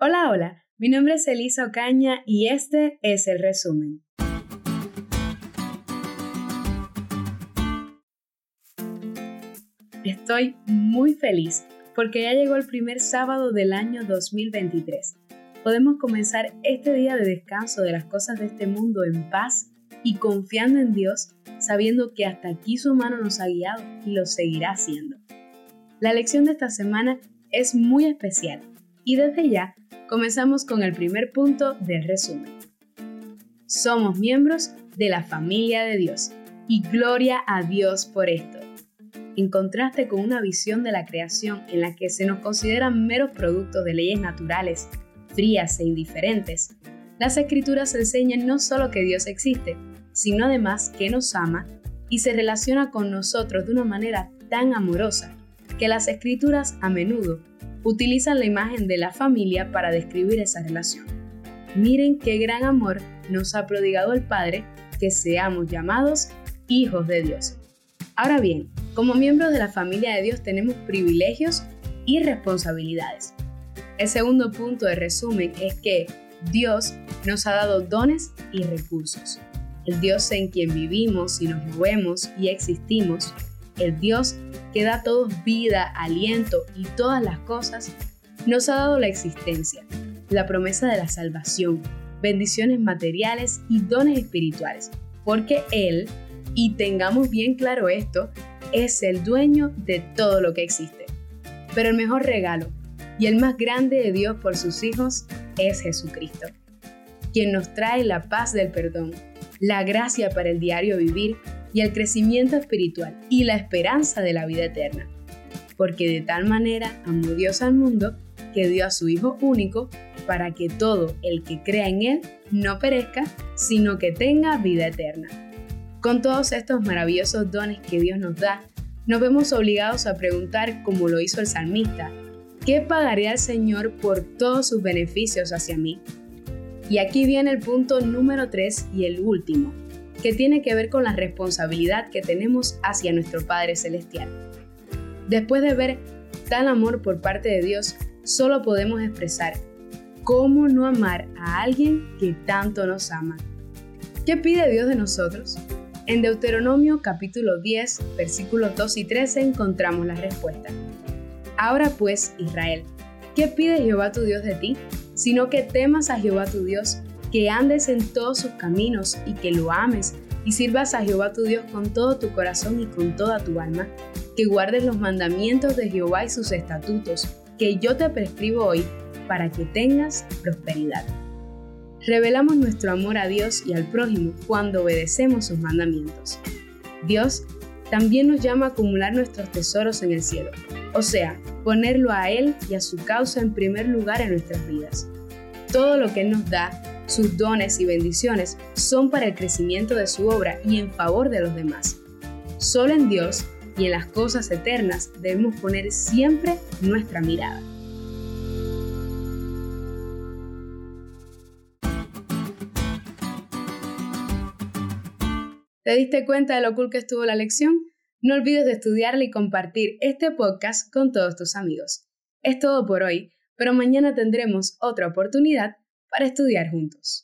Hola, hola, mi nombre es Elisa Ocaña y este es el resumen. Estoy muy feliz porque ya llegó el primer sábado del año 2023. Podemos comenzar este día de descanso de las cosas de este mundo en paz y confiando en Dios, sabiendo que hasta aquí su mano nos ha guiado y lo seguirá haciendo. La lección de esta semana es muy especial y desde ya comenzamos con el primer punto del resumen. Somos miembros de la familia de Dios y gloria a Dios por esto. En contraste con una visión de la creación en la que se nos consideran meros productos de leyes naturales, frías e indiferentes, las escrituras enseñan no solo que Dios existe, sino además que nos ama y se relaciona con nosotros de una manera tan amorosa que las escrituras a menudo utilizan la imagen de la familia para describir esa relación. Miren qué gran amor nos ha prodigado el Padre que seamos llamados hijos de Dios. Ahora bien, como miembros de la familia de Dios tenemos privilegios y responsabilidades. El segundo punto de resumen es que Dios nos ha dado dones y recursos. El Dios en quien vivimos y nos movemos y existimos, el Dios que da a todos vida, aliento y todas las cosas, nos ha dado la existencia, la promesa de la salvación, bendiciones materiales y dones espirituales, porque Él, y tengamos bien claro esto, es el dueño de todo lo que existe. Pero el mejor regalo y el más grande de Dios por sus hijos es Jesucristo, quien nos trae la paz del perdón, la gracia para el diario vivir y el crecimiento espiritual y la esperanza de la vida eterna. Porque de tal manera amó Dios al mundo que dio a su Hijo único para que todo el que crea en Él no perezca, sino que tenga vida eterna. Con todos estos maravillosos dones que Dios nos da, nos vemos obligados a preguntar, como lo hizo el salmista, ¿qué pagaré al Señor por todos sus beneficios hacia mí? Y aquí viene el punto número 3 y el último, que tiene que ver con la responsabilidad que tenemos hacia nuestro Padre Celestial. Después de ver tal amor por parte de Dios, solo podemos expresar cómo no amar a alguien que tanto nos ama. ¿Qué pide Dios de nosotros? En Deuteronomio capítulo 10, versículos 2 y 13 encontramos la respuesta. Ahora pues, Israel, ¿qué pide Jehová tu Dios de ti? Sino que temas a Jehová tu Dios, que andes en todos sus caminos y que lo ames, y sirvas a Jehová tu Dios con todo tu corazón y con toda tu alma, que guardes los mandamientos de Jehová y sus estatutos, que yo te prescribo hoy, para que tengas prosperidad. Revelamos nuestro amor a Dios y al prójimo cuando obedecemos sus mandamientos. Dios también nos llama a acumular nuestros tesoros en el cielo, o sea, ponerlo a Él y a su causa en primer lugar en nuestras vidas. Todo lo que Él nos da, sus dones y bendiciones, son para el crecimiento de su obra y en favor de los demás. Solo en Dios y en las cosas eternas debemos poner siempre nuestra mirada. ¿Te diste cuenta de lo cool que estuvo la lección? No olvides de estudiarla y compartir este podcast con todos tus amigos. Es todo por hoy, pero mañana tendremos otra oportunidad para estudiar juntos.